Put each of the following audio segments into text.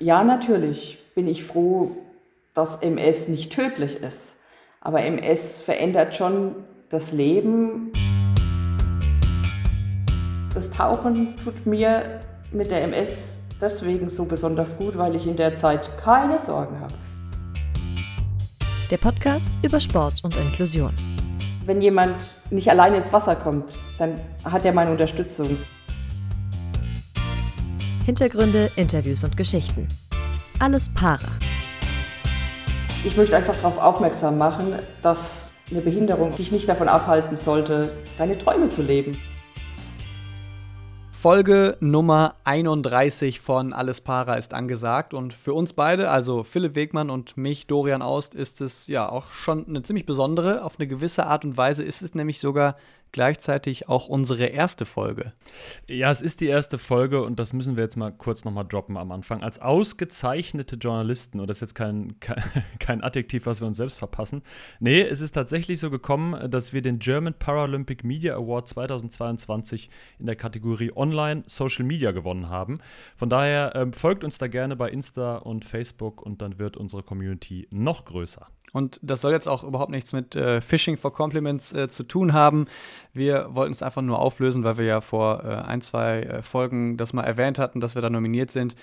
Ja, natürlich bin ich froh, dass MS nicht tödlich ist. Aber MS verändert schon das Leben. Das Tauchen tut mir mit der MS deswegen so besonders gut, weil ich in der Zeit keine Sorgen habe. Der Podcast über Sport und Inklusion. Wenn jemand nicht alleine ins Wasser kommt, dann hat er meine Unterstützung. Hintergründe, Interviews und Geschichten. Alles Para. Ich möchte einfach darauf aufmerksam machen, dass eine Behinderung dich nicht davon abhalten sollte, deine Träume zu leben. Folge Nummer 31 von Alles Para ist angesagt und für uns beide, also Philipp Wegmann und mich, Dorian Aust, ist es ja auch schon eine ziemlich besondere. Auf eine gewisse Art und Weise ist es nämlich sogar gleichzeitig auch unsere erste Folge. Ja, es ist die erste Folge und das müssen wir jetzt mal kurz nochmal droppen am Anfang. Als ausgezeichnete Journalisten, und das ist jetzt kein, kein, Adjektiv, was wir uns selbst verpassen. Nee, es ist tatsächlich so gekommen, dass wir den German Paralympic Media Award 2022 in der Kategorie Online Social Media gewonnen haben. Von daher ähm, folgt uns da gerne bei Insta und Facebook und dann wird unsere Community noch größer. Und das soll jetzt auch überhaupt nichts mit äh, Phishing for Compliments äh, zu tun haben. Wir wollten es einfach nur auflösen, weil wir ja vor äh, ein, zwei äh, Folgen das mal erwähnt hatten, dass wir da nominiert sind.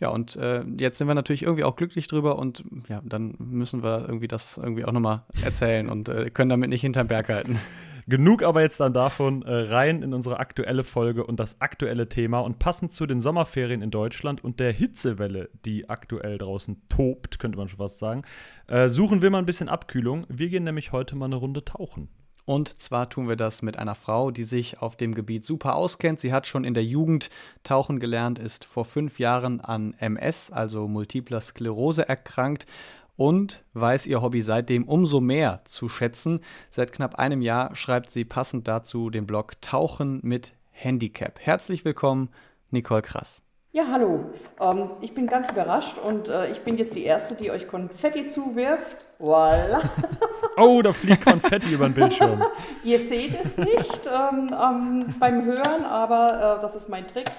Ja, und äh, jetzt sind wir natürlich irgendwie auch glücklich drüber und ja, dann müssen wir irgendwie das irgendwie auch nochmal erzählen und äh, können damit nicht hinterm Berg halten. Genug aber jetzt dann davon, äh, rein in unsere aktuelle Folge und das aktuelle Thema. Und passend zu den Sommerferien in Deutschland und der Hitzewelle, die aktuell draußen tobt, könnte man schon fast sagen, äh, suchen wir mal ein bisschen Abkühlung. Wir gehen nämlich heute mal eine Runde tauchen. Und zwar tun wir das mit einer Frau, die sich auf dem Gebiet super auskennt. Sie hat schon in der Jugend tauchen gelernt, ist vor fünf Jahren an MS, also multipler Sklerose, erkrankt und weiß ihr Hobby seitdem umso mehr zu schätzen. Seit knapp einem Jahr schreibt sie passend dazu den Blog Tauchen mit Handicap. Herzlich willkommen, Nicole Krass. Ja, hallo. Ähm, ich bin ganz überrascht und äh, ich bin jetzt die Erste, die euch Konfetti zuwirft. Voila. Oh, da fliegt Konfetti über den Bildschirm. Ihr seht es nicht ähm, ähm, beim Hören, aber äh, das ist mein Trick.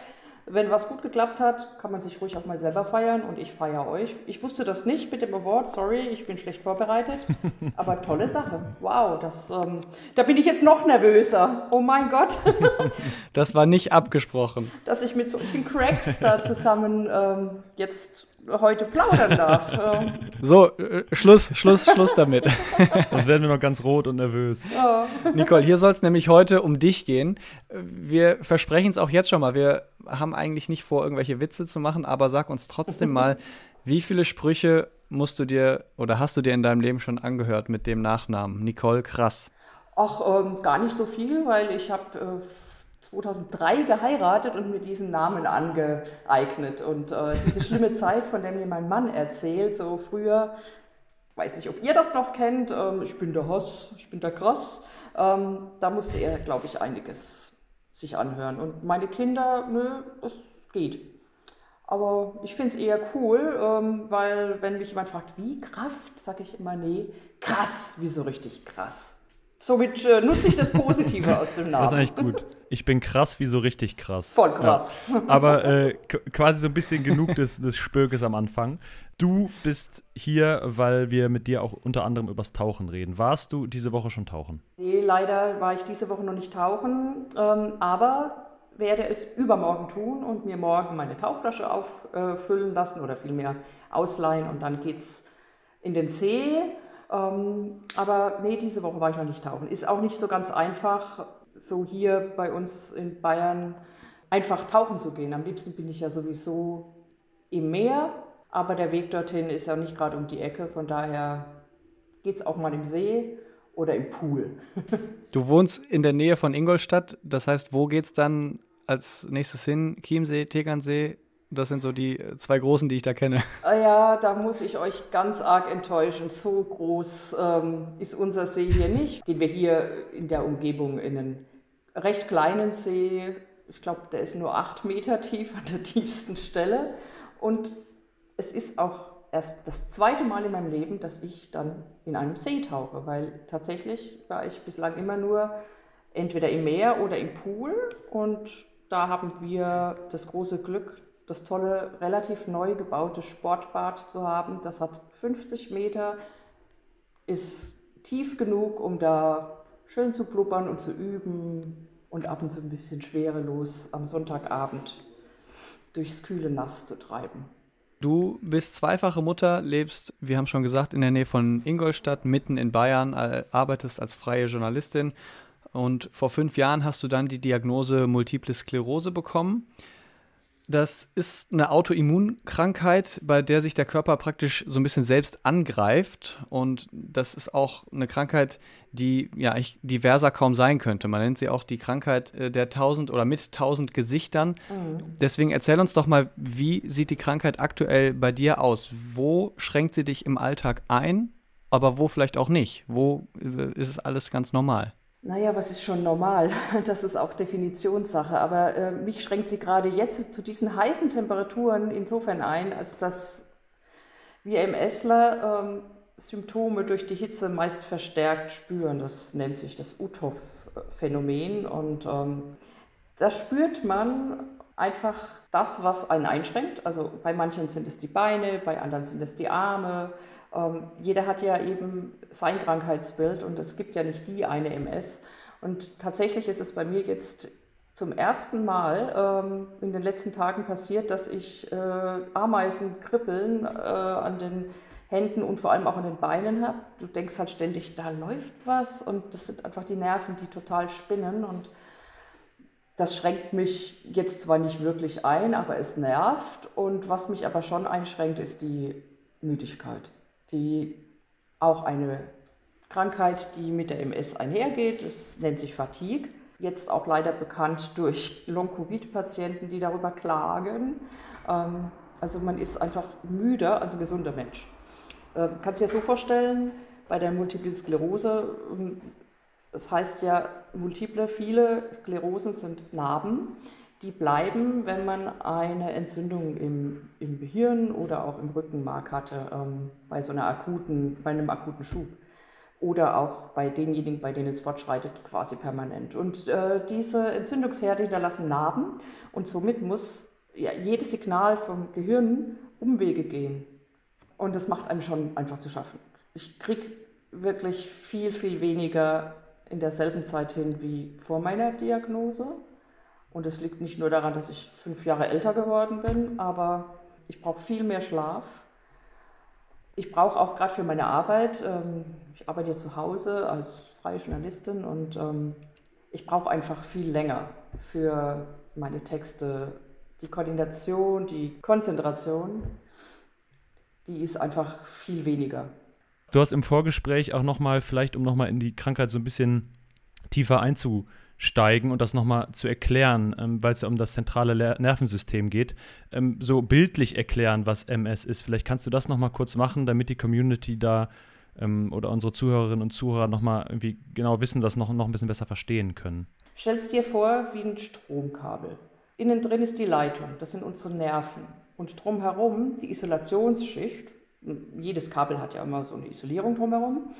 Wenn was gut geklappt hat, kann man sich ruhig auch mal selber feiern und ich feiere euch. Ich wusste das nicht mit dem Award, sorry, ich bin schlecht vorbereitet. Aber tolle Sache. Wow, das, ähm, da bin ich jetzt noch nervöser. Oh mein Gott. das war nicht abgesprochen. Dass ich mit solchen Cracks da zusammen ähm, jetzt heute plaudern darf. so, äh, Schluss, Schluss, Schluss damit. Sonst werden wir noch ganz rot und nervös. Ja. Nicole, hier soll es nämlich heute um dich gehen. Wir versprechen es auch jetzt schon mal. Wir haben eigentlich nicht vor, irgendwelche Witze zu machen, aber sag uns trotzdem mal, wie viele Sprüche musst du dir oder hast du dir in deinem Leben schon angehört mit dem Nachnamen Nicole Krass? Ach, ähm, gar nicht so viel, weil ich habe äh, 2003 geheiratet und mir diesen Namen angeeignet. Und äh, diese schlimme Zeit, von der mir mein Mann erzählt, so früher, weiß nicht, ob ihr das noch kennt, ähm, ich bin der Hoss, ich bin der Krass, ähm, da musste er, glaube ich, einiges sich anhören. Und meine Kinder, nö, das geht. Aber ich finde es eher cool, ähm, weil wenn mich jemand fragt, wie Kraft, sage ich immer, nee, krass, wieso richtig krass. Somit äh, nutze ich das Positive aus dem Namen. Das ist eigentlich gut. Ich bin krass wie so richtig krass. Voll krass. Ja. Aber äh, quasi so ein bisschen genug des, des Spökes am Anfang. Du bist hier, weil wir mit dir auch unter anderem übers Tauchen reden. Warst du diese Woche schon tauchen? Nee, leider war ich diese Woche noch nicht tauchen. Ähm, aber werde es übermorgen tun und mir morgen meine Tauchflasche auffüllen lassen oder vielmehr ausleihen. Und dann geht es in den See ähm, aber nee, diese Woche war ich noch nicht tauchen. Ist auch nicht so ganz einfach, so hier bei uns in Bayern einfach tauchen zu gehen. Am liebsten bin ich ja sowieso im Meer, aber der Weg dorthin ist ja nicht gerade um die Ecke. Von daher geht es auch mal im See oder im Pool. du wohnst in der Nähe von Ingolstadt, das heißt, wo geht es dann als nächstes hin? Chiemsee, Tegernsee? Das sind so die zwei großen, die ich da kenne. Ah ja, da muss ich euch ganz arg enttäuschen. So groß ähm, ist unser See hier nicht. Gehen wir hier in der Umgebung in einen recht kleinen See. Ich glaube, der ist nur acht Meter tief an der tiefsten Stelle. Und es ist auch erst das zweite Mal in meinem Leben, dass ich dann in einem See tauche, weil tatsächlich war ich bislang immer nur entweder im Meer oder im Pool. Und da haben wir das große Glück, das tolle, relativ neu gebaute Sportbad zu haben. Das hat 50 Meter, ist tief genug, um da schön zu blubbern und zu üben und ab und zu ein bisschen schwerelos am Sonntagabend durchs kühle Nass zu treiben. Du bist zweifache Mutter, lebst, wir haben schon gesagt, in der Nähe von Ingolstadt, mitten in Bayern, äh, arbeitest als freie Journalistin und vor fünf Jahren hast du dann die Diagnose Multiple Sklerose bekommen. Das ist eine Autoimmunkrankheit, bei der sich der Körper praktisch so ein bisschen selbst angreift. Und das ist auch eine Krankheit, die ja eigentlich diverser kaum sein könnte. Man nennt sie auch die Krankheit äh, der tausend oder mit tausend Gesichtern. Mhm. Deswegen erzähl uns doch mal, wie sieht die Krankheit aktuell bei dir aus? Wo schränkt sie dich im Alltag ein, aber wo vielleicht auch nicht? Wo äh, ist es alles ganz normal? Naja, was ist schon normal? Das ist auch Definitionssache. Aber äh, mich schränkt sie gerade jetzt zu diesen heißen Temperaturen insofern ein, als dass wir MSler ähm, Symptome durch die Hitze meist verstärkt spüren. Das nennt sich das Uthoff-Phänomen. Und ähm, da spürt man einfach das, was einen einschränkt. Also bei manchen sind es die Beine, bei anderen sind es die Arme, jeder hat ja eben sein Krankheitsbild und es gibt ja nicht die eine MS. Und tatsächlich ist es bei mir jetzt zum ersten Mal ähm, in den letzten Tagen passiert, dass ich äh, Ameisenkribbeln äh, an den Händen und vor allem auch an den Beinen habe. Du denkst halt ständig, da läuft was und das sind einfach die Nerven, die total spinnen und das schränkt mich jetzt zwar nicht wirklich ein, aber es nervt und was mich aber schon einschränkt, ist die Müdigkeit die auch eine Krankheit, die mit der MS einhergeht. Es nennt sich Fatigue. Jetzt auch leider bekannt durch Long-Covid-Patienten, die darüber klagen. Ähm, also man ist einfach müder als ein gesunder Mensch. Ähm, kannst du dir so vorstellen, bei der Multiplen Sklerose, ähm, das heißt ja, multiple, viele Sklerosen sind Narben die bleiben, wenn man eine Entzündung im, im Gehirn oder auch im Rückenmark hatte, ähm, bei so einer akuten, bei einem akuten Schub. Oder auch bei denjenigen, bei denen es fortschreitet, quasi permanent. Und äh, diese Entzündungsherde hinterlassen Narben und somit muss ja, jedes Signal vom Gehirn Umwege gehen. Und das macht einem schon einfach zu schaffen. Ich kriege wirklich viel, viel weniger in derselben Zeit hin wie vor meiner Diagnose. Und es liegt nicht nur daran, dass ich fünf Jahre älter geworden bin, aber ich brauche viel mehr Schlaf. Ich brauche auch gerade für meine Arbeit, ähm, ich arbeite ja zu Hause als freie Journalistin und ähm, ich brauche einfach viel länger für meine Texte. Die Koordination, die Konzentration, die ist einfach viel weniger. Du hast im Vorgespräch auch nochmal, vielleicht um nochmal in die Krankheit so ein bisschen tiefer einzugehen, steigen und das nochmal zu erklären, ähm, weil es ja um das zentrale Le Nervensystem geht, ähm, so bildlich erklären, was MS ist. Vielleicht kannst du das nochmal kurz machen, damit die Community da ähm, oder unsere Zuhörerinnen und Zuhörer nochmal irgendwie genau wissen, das noch, noch ein bisschen besser verstehen können. Stell es dir vor wie ein Stromkabel. Innen drin ist die Leitung, das sind unsere Nerven. Und drumherum die Isolationsschicht, jedes Kabel hat ja immer so eine Isolierung drumherum,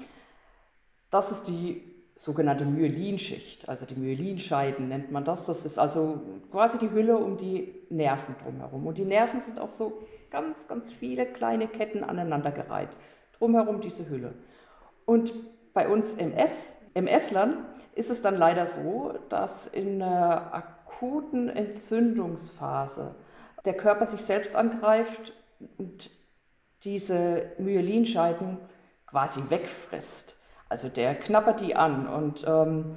das ist die sogenannte Myelinschicht, also die Myelinscheiden nennt man das. Das ist also quasi die Hülle um die Nerven drumherum. Und die Nerven sind auch so ganz, ganz viele kleine Ketten aneinandergereiht. Drumherum diese Hülle. Und bei uns MS, MS-Lern ist es dann leider so, dass in einer akuten Entzündungsphase der Körper sich selbst angreift und diese Myelinscheiden quasi wegfrisst. Also der knappert die an und ähm,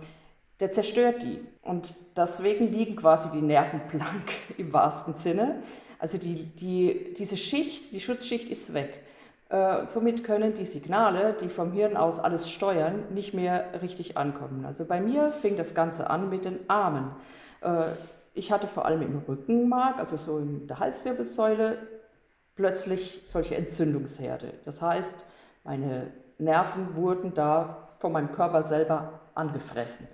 der zerstört die. Und deswegen liegen quasi die Nerven blank im wahrsten Sinne. Also die, die, diese Schicht, die Schutzschicht ist weg. Äh, somit können die Signale, die vom Hirn aus alles steuern, nicht mehr richtig ankommen. Also bei mir fing das Ganze an mit den Armen. Äh, ich hatte vor allem im Rückenmark, also so in der Halswirbelsäule, plötzlich solche Entzündungsherde. Das heißt, meine Nerven wurden da von meinem Körper selber angefressen.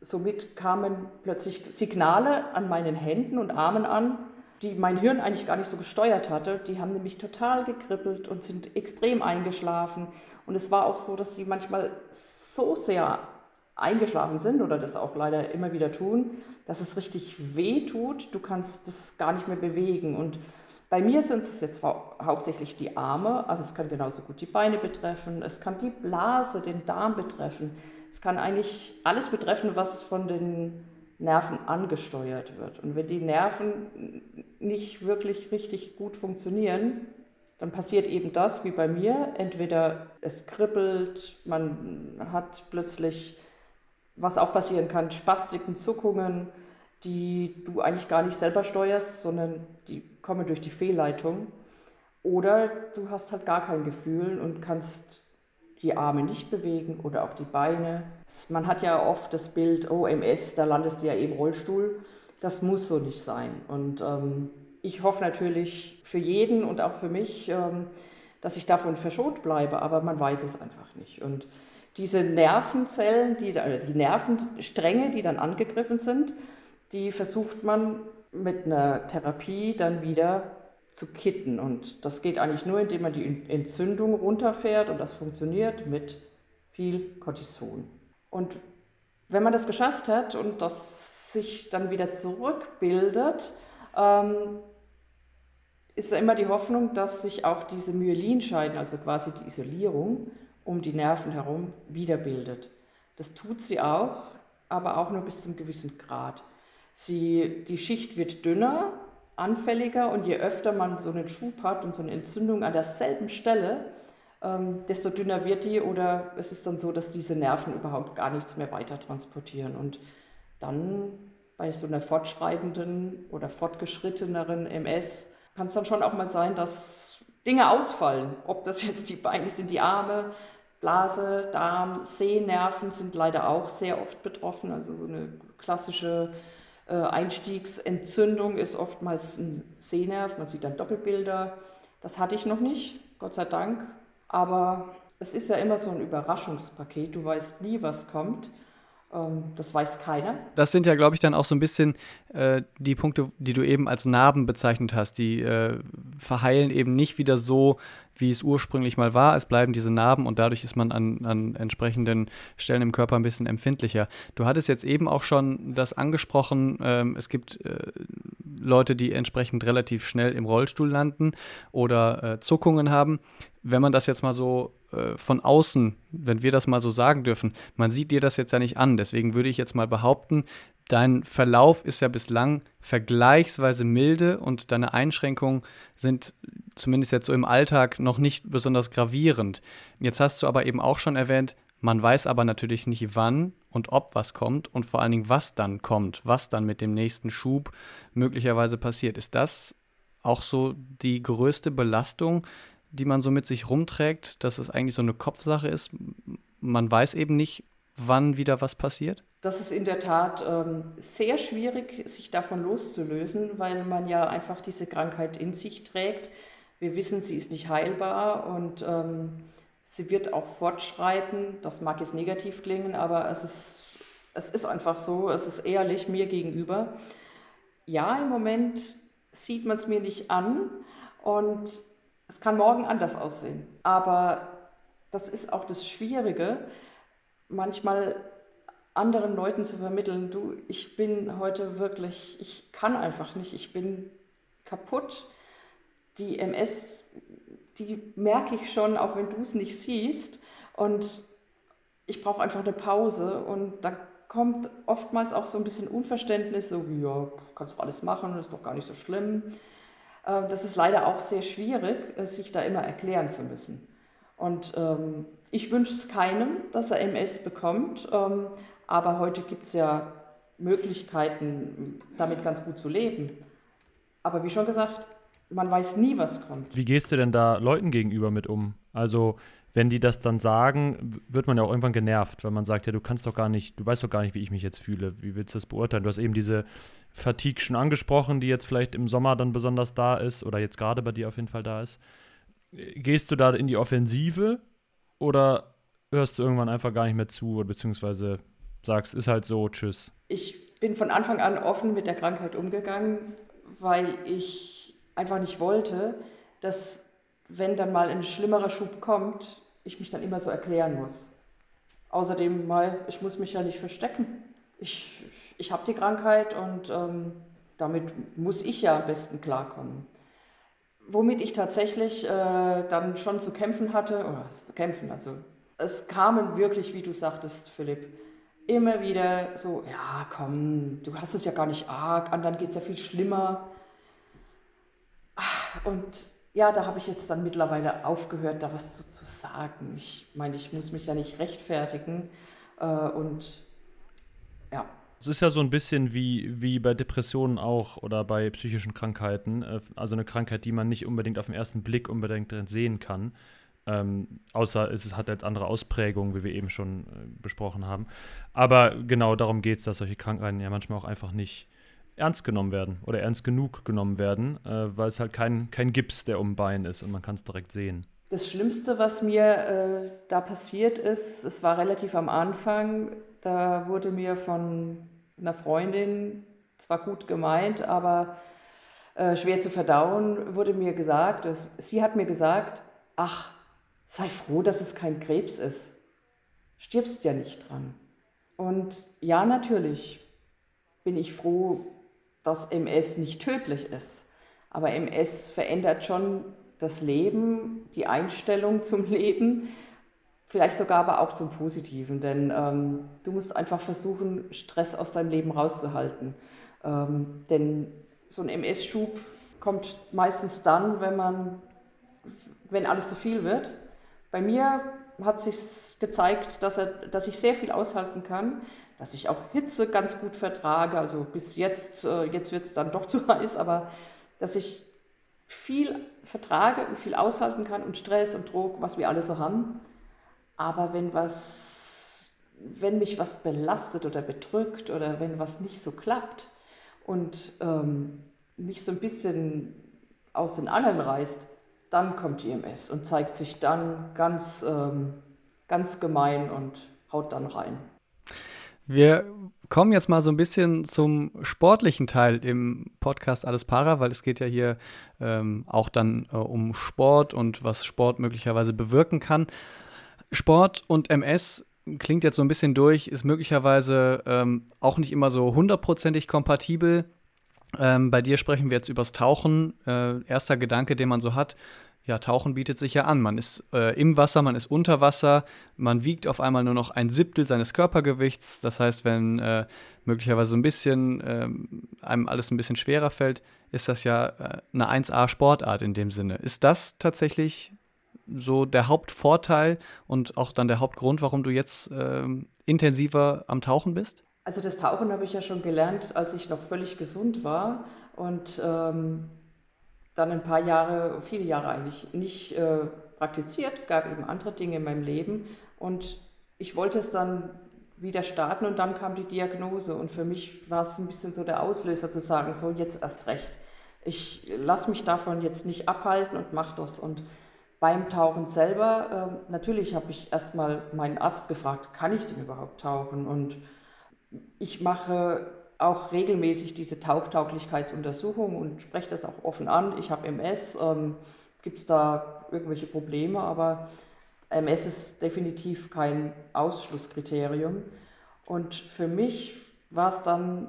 Somit kamen plötzlich Signale an meinen Händen und Armen an, die mein Hirn eigentlich gar nicht so gesteuert hatte. Die haben nämlich total gekribbelt und sind extrem eingeschlafen. Und es war auch so, dass sie manchmal so sehr eingeschlafen sind oder das auch leider immer wieder tun, dass es richtig weh tut. Du kannst das gar nicht mehr bewegen. Und bei mir sind es jetzt hauptsächlich die Arme, aber es kann genauso gut die Beine betreffen. Es kann die Blase, den Darm betreffen. Es kann eigentlich alles betreffen, was von den Nerven angesteuert wird. Und wenn die Nerven nicht wirklich richtig gut funktionieren, dann passiert eben das wie bei mir. Entweder es kribbelt, man hat plötzlich, was auch passieren kann, Spastiken, Zuckungen, die du eigentlich gar nicht selber steuerst, sondern die kommen durch die Fehlleitung. Oder du hast halt gar kein Gefühl und kannst die Arme nicht bewegen oder auch die Beine. Man hat ja oft das Bild, oh MS, da landest du ja eben Rollstuhl. Das muss so nicht sein. Und ähm, ich hoffe natürlich für jeden und auch für mich, ähm, dass ich davon verschont bleibe, aber man weiß es einfach nicht. Und diese Nervenzellen, die, die Nervenstränge, die dann angegriffen sind, die versucht man mit einer Therapie dann wieder zu kitten. Und das geht eigentlich nur, indem man die Entzündung runterfährt und das funktioniert mit viel Cortison. Und wenn man das geschafft hat und das sich dann wieder zurückbildet, ähm, ist immer die Hoffnung, dass sich auch diese Myelinscheiden, also quasi die Isolierung um die Nerven herum, wiederbildet. Das tut sie auch, aber auch nur bis zum gewissen Grad. Sie, die Schicht wird dünner, anfälliger und je öfter man so einen Schub hat und so eine Entzündung an derselben Stelle, ähm, desto dünner wird die oder es ist dann so, dass diese Nerven überhaupt gar nichts mehr weiter transportieren. Und dann bei so einer fortschreitenden oder fortgeschritteneren MS kann es dann schon auch mal sein, dass Dinge ausfallen. Ob das jetzt die Beine sind, die Arme, Blase, Darm, Sehnerven sind leider auch sehr oft betroffen. Also so eine klassische Einstiegsentzündung ist oftmals ein Sehnerv, man sieht dann Doppelbilder. Das hatte ich noch nicht, Gott sei Dank. Aber es ist ja immer so ein Überraschungspaket. Du weißt nie, was kommt. Ähm, das weiß keiner. Das sind ja, glaube ich, dann auch so ein bisschen äh, die Punkte, die du eben als Narben bezeichnet hast. Die äh, verheilen eben nicht wieder so, wie es ursprünglich mal war. Es bleiben diese Narben und dadurch ist man an, an entsprechenden Stellen im Körper ein bisschen empfindlicher. Du hattest jetzt eben auch schon das angesprochen, ähm, es gibt äh, Leute, die entsprechend relativ schnell im Rollstuhl landen oder äh, Zuckungen haben. Wenn man das jetzt mal so äh, von außen, wenn wir das mal so sagen dürfen, man sieht dir das jetzt ja nicht an. Deswegen würde ich jetzt mal behaupten, dein Verlauf ist ja bislang vergleichsweise milde und deine Einschränkungen sind zumindest jetzt so im Alltag noch nicht besonders gravierend. Jetzt hast du aber eben auch schon erwähnt, man weiß aber natürlich nicht, wann und ob was kommt und vor allen Dingen, was dann kommt, was dann mit dem nächsten Schub möglicherweise passiert. Ist das auch so die größte Belastung, die man so mit sich rumträgt, dass es eigentlich so eine Kopfsache ist? Man weiß eben nicht, wann wieder was passiert? Das ist in der Tat ähm, sehr schwierig, sich davon loszulösen, weil man ja einfach diese Krankheit in sich trägt. Wir wissen, sie ist nicht heilbar und ähm, sie wird auch fortschreiten. Das mag jetzt negativ klingen, aber es ist, es ist einfach so, es ist ehrlich mir gegenüber. Ja, im Moment sieht man es mir nicht an und es kann morgen anders aussehen. Aber das ist auch das Schwierige, manchmal anderen Leuten zu vermitteln, du, ich bin heute wirklich, ich kann einfach nicht, ich bin kaputt. Die MS, die merke ich schon, auch wenn du es nicht siehst. Und ich brauche einfach eine Pause. Und da kommt oftmals auch so ein bisschen Unverständnis, so wie, ja, kannst du alles machen, ist doch gar nicht so schlimm. Äh, das ist leider auch sehr schwierig, äh, sich da immer erklären zu müssen. Und ähm, ich wünsche es keinem, dass er MS bekommt. Ähm, aber heute gibt es ja Möglichkeiten, damit ganz gut zu leben. Aber wie schon gesagt, man weiß nie, was kommt. Wie gehst du denn da Leuten gegenüber mit um? Also, wenn die das dann sagen, wird man ja auch irgendwann genervt, weil man sagt, ja, du kannst doch gar nicht, du weißt doch gar nicht, wie ich mich jetzt fühle. Wie willst du das beurteilen? Du hast eben diese Fatigue schon angesprochen, die jetzt vielleicht im Sommer dann besonders da ist oder jetzt gerade bei dir auf jeden Fall da ist. Gehst du da in die Offensive oder hörst du irgendwann einfach gar nicht mehr zu, beziehungsweise sagst, ist halt so, tschüss? Ich bin von Anfang an offen mit der Krankheit umgegangen, weil ich einfach nicht wollte, dass wenn dann mal ein schlimmerer Schub kommt, ich mich dann immer so erklären muss. Außerdem, mal, ich muss mich ja nicht verstecken. Ich, ich habe die Krankheit und ähm, damit muss ich ja am besten klarkommen. Womit ich tatsächlich äh, dann schon zu kämpfen hatte, oder zu kämpfen, also es kamen wirklich, wie du sagtest, Philipp, immer wieder so, ja, komm, du hast es ja gar nicht arg, anderen geht es ja viel schlimmer. Und ja, da habe ich jetzt dann mittlerweile aufgehört, da was zu, zu sagen. Ich meine, ich muss mich ja nicht rechtfertigen. Äh, und ja. Es ist ja so ein bisschen wie, wie bei Depressionen auch oder bei psychischen Krankheiten. Äh, also eine Krankheit, die man nicht unbedingt auf den ersten Blick unbedingt sehen kann. Ähm, außer es hat jetzt andere Ausprägungen, wie wir eben schon äh, besprochen haben. Aber genau darum geht es, dass solche Krankheiten ja manchmal auch einfach nicht ernst genommen werden oder ernst genug genommen werden, äh, weil es halt kein, kein Gips, der um Bein ist und man kann es direkt sehen. Das Schlimmste, was mir äh, da passiert ist, es war relativ am Anfang, da wurde mir von einer Freundin, zwar gut gemeint, aber äh, schwer zu verdauen, wurde mir gesagt, dass, sie hat mir gesagt, ach, sei froh, dass es kein Krebs ist. Stirbst ja nicht dran. Und ja, natürlich bin ich froh, dass MS nicht tödlich ist. Aber MS verändert schon das Leben, die Einstellung zum Leben, vielleicht sogar aber auch zum Positiven. Denn ähm, du musst einfach versuchen, Stress aus deinem Leben rauszuhalten. Ähm, denn so ein MS-Schub kommt meistens dann, wenn man, wenn alles zu viel wird. Bei mir hat sich gezeigt, dass, er, dass ich sehr viel aushalten kann, dass ich auch Hitze ganz gut vertrage. Also bis jetzt, äh, jetzt wird es dann doch zu heiß, aber dass ich viel vertrage und viel aushalten kann und Stress und Druck, was wir alle so haben. Aber wenn was, wenn mich was belastet oder bedrückt oder wenn was nicht so klappt und ähm, mich so ein bisschen aus den Angeln reißt, dann kommt IMS und zeigt sich dann ganz, ähm, ganz gemein und haut dann rein. Wir kommen jetzt mal so ein bisschen zum sportlichen Teil im Podcast Alles Para, weil es geht ja hier ähm, auch dann äh, um Sport und was Sport möglicherweise bewirken kann. Sport und MS klingt jetzt so ein bisschen durch, ist möglicherweise ähm, auch nicht immer so hundertprozentig kompatibel. Ähm, bei dir sprechen wir jetzt übers Tauchen. Äh, erster Gedanke, den man so hat, ja, Tauchen bietet sich ja an. Man ist äh, im Wasser, man ist unter Wasser, man wiegt auf einmal nur noch ein Siebtel seines Körpergewichts. Das heißt, wenn äh, möglicherweise ein bisschen äh, einem alles ein bisschen schwerer fällt, ist das ja äh, eine 1A-Sportart in dem Sinne. Ist das tatsächlich so der Hauptvorteil und auch dann der Hauptgrund, warum du jetzt ähm, intensiver am Tauchen bist? Also das Tauchen habe ich ja schon gelernt, als ich noch völlig gesund war. Und ähm, dann ein paar Jahre, viele Jahre eigentlich nicht äh, praktiziert, gab eben andere Dinge in meinem Leben. Und ich wollte es dann wieder starten und dann kam die Diagnose. Und für mich war es ein bisschen so der Auslöser zu sagen, so jetzt erst recht. Ich lasse mich davon jetzt nicht abhalten und mache das. Und beim Tauchen selber, äh, natürlich habe ich erstmal meinen Arzt gefragt, kann ich denn überhaupt tauchen? Und ich mache auch regelmäßig diese Tauchtauglichkeitsuntersuchung und spreche das auch offen an. Ich habe MS, ähm, gibt es da irgendwelche Probleme, aber MS ist definitiv kein Ausschlusskriterium. Und für mich war es dann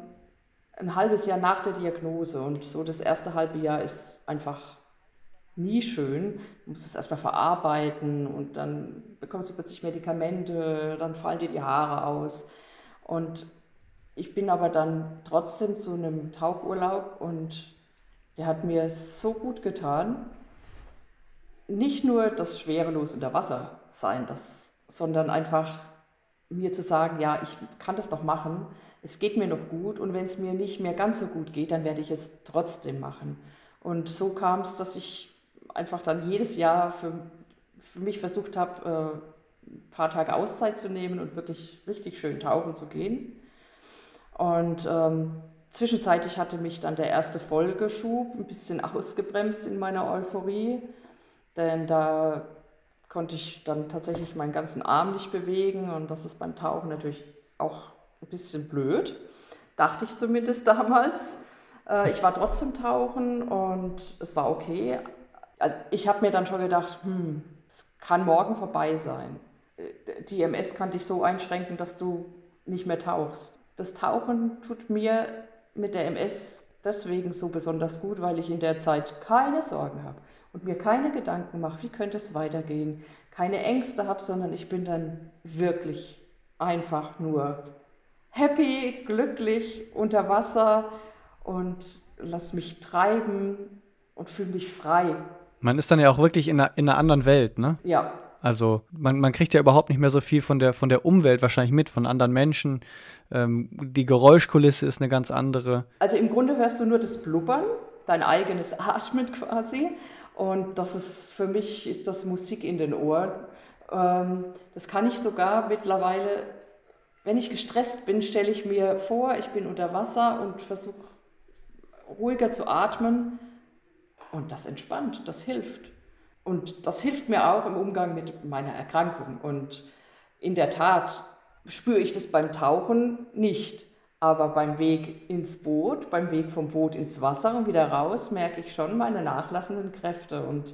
ein halbes Jahr nach der Diagnose und so das erste halbe Jahr ist einfach nie schön. Du musst es erstmal verarbeiten und dann bekommst du plötzlich Medikamente, dann fallen dir die Haare aus. Und ich bin aber dann trotzdem zu einem Tauchurlaub und der hat mir so gut getan. Nicht nur das schwerelos unter Wasser sein, das, sondern einfach mir zu sagen, ja, ich kann das doch machen, es geht mir noch gut und wenn es mir nicht mehr ganz so gut geht, dann werde ich es trotzdem machen. Und so kam es, dass ich einfach dann jedes Jahr für, für mich versucht habe, äh, ein paar Tage Auszeit zu nehmen und wirklich richtig schön tauchen zu gehen. Und ähm, zwischenzeitlich hatte mich dann der erste Folgeschub ein bisschen ausgebremst in meiner Euphorie, denn da konnte ich dann tatsächlich meinen ganzen Arm nicht bewegen und das ist beim Tauchen natürlich auch ein bisschen blöd, dachte ich zumindest damals. Äh, ich war trotzdem tauchen und es war okay. Also ich habe mir dann schon gedacht, hm, es kann morgen vorbei sein. Die MS kann dich so einschränken, dass du nicht mehr tauchst. Das Tauchen tut mir mit der MS deswegen so besonders gut, weil ich in der Zeit keine Sorgen habe und mir keine Gedanken mache, wie könnte es weitergehen, keine Ängste habe, sondern ich bin dann wirklich einfach nur happy, glücklich unter Wasser und lass mich treiben und fühle mich frei. Man ist dann ja auch wirklich in einer, in einer anderen Welt, ne? Ja. Also man, man kriegt ja überhaupt nicht mehr so viel von der, von der Umwelt wahrscheinlich mit, von anderen Menschen. Ähm, die Geräuschkulisse ist eine ganz andere. Also im Grunde hörst du nur das Blubbern, dein eigenes Atmen quasi. Und das ist für mich ist das Musik in den Ohren. Ähm, das kann ich sogar mittlerweile, wenn ich gestresst bin, stelle ich mir vor, ich bin unter Wasser und versuche ruhiger zu atmen und das entspannt, das hilft. Und das hilft mir auch im Umgang mit meiner Erkrankung. Und in der Tat spüre ich das beim Tauchen nicht. Aber beim Weg ins Boot, beim Weg vom Boot ins Wasser und wieder raus, merke ich schon meine nachlassenden Kräfte. Und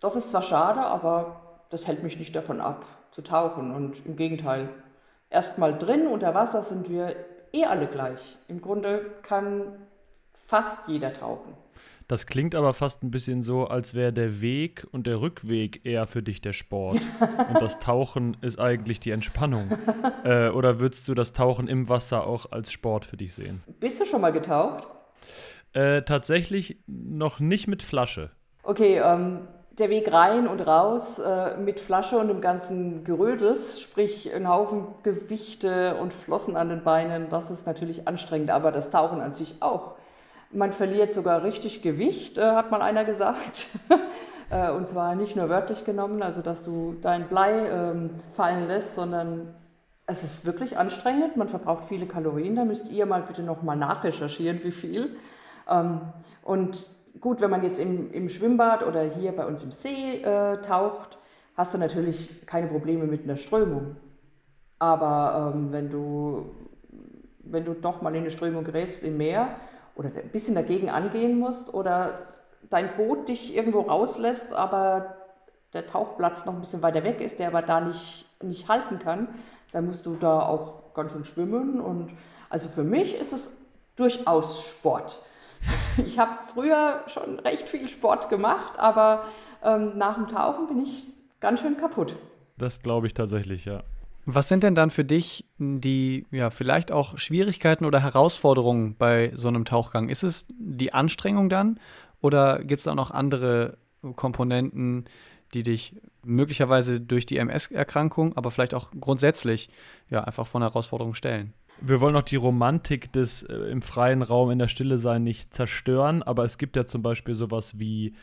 das ist zwar schade, aber das hält mich nicht davon ab, zu tauchen. Und im Gegenteil, erstmal drin unter Wasser sind wir eh alle gleich. Im Grunde kann fast jeder tauchen. Das klingt aber fast ein bisschen so, als wäre der Weg und der Rückweg eher für dich der Sport. und das Tauchen ist eigentlich die Entspannung. Äh, oder würdest du das Tauchen im Wasser auch als Sport für dich sehen? Bist du schon mal getaucht? Äh, tatsächlich noch nicht mit Flasche. Okay, ähm, der Weg rein und raus äh, mit Flasche und dem ganzen Gerödels, sprich ein Haufen Gewichte und Flossen an den Beinen, das ist natürlich anstrengend, aber das Tauchen an sich auch. Man verliert sogar richtig Gewicht, äh, hat mal einer gesagt. äh, und zwar nicht nur wörtlich genommen, also dass du dein Blei ähm, fallen lässt, sondern es ist wirklich anstrengend. Man verbraucht viele Kalorien. Da müsst ihr mal bitte nochmal nachrecherchieren, wie viel. Ähm, und gut, wenn man jetzt im, im Schwimmbad oder hier bei uns im See äh, taucht, hast du natürlich keine Probleme mit einer Strömung. Aber ähm, wenn, du, wenn du doch mal in eine Strömung gerätst im Meer oder ein bisschen dagegen angehen musst oder dein Boot dich irgendwo rauslässt, aber der Tauchplatz noch ein bisschen weiter weg ist, der aber da nicht, nicht halten kann, dann musst du da auch ganz schön schwimmen. Und also für mich ist es durchaus Sport. Ich habe früher schon recht viel Sport gemacht, aber ähm, nach dem Tauchen bin ich ganz schön kaputt. Das glaube ich tatsächlich, ja. Was sind denn dann für dich die, ja, vielleicht auch Schwierigkeiten oder Herausforderungen bei so einem Tauchgang? Ist es die Anstrengung dann oder gibt es auch noch andere Komponenten, die dich möglicherweise durch die MS-Erkrankung, aber vielleicht auch grundsätzlich ja, einfach von Herausforderungen stellen? Wir wollen auch die Romantik des äh, im freien Raum in der Stille sein nicht zerstören, aber es gibt ja zum Beispiel sowas wie,